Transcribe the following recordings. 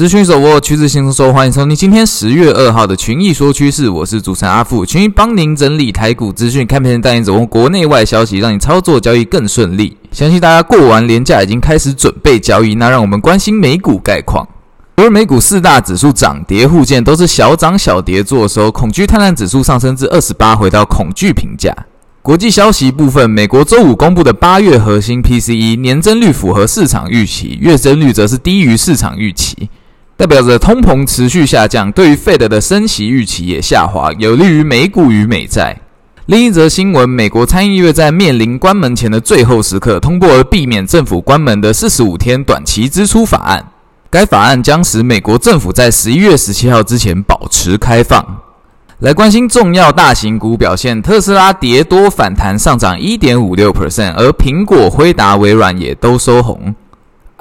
资讯手握趋势轻松说，欢迎收听今天十月二号的群益说趋势，我是主持人阿富，群益帮您整理台股资讯，看片带您掌握国内外消息，让你操作交易更顺利。相信大家过完连假已经开始准备交易，那让我们关心美股概况。而美股四大指数涨跌互见，都是小涨小跌做收，恐惧贪婪指数上升至二十八，回到恐惧评价。国际消息部分，美国周五公布的八月核心 PCE 年增率符合市场预期，月增率则是低于市场预期，代表着通膨持续下降。对于 Fed 的升息预期也下滑，有利于美股与美债。另一则新闻，美国参议院在面临关门前的最后时刻，通过了避免政府关门的四十五天短期支出法案。该法案将使美国政府在十一月十七号之前保持开放。来关心重要大型股表现，特斯拉跌多反弹上涨一点五六 percent，而苹果、辉达、微软也都收红。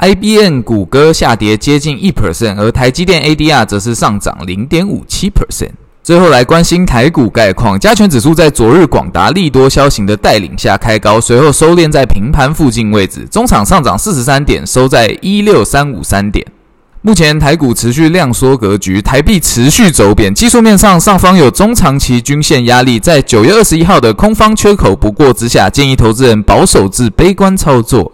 IBM、谷歌下跌接近一 percent，而台积电 ADR 则是上涨零点五七 percent。最后来关心台股概况，加权指数在昨日广达利多消息的带领下开高，随后收敛在平盘附近位置，中场上涨四十三点，收在一六三五三点。目前台股持续量缩格局，台币持续走贬，技术面上上方有中长期均线压力，在九月二十一号的空方缺口不过之下，建议投资人保守至悲观操作。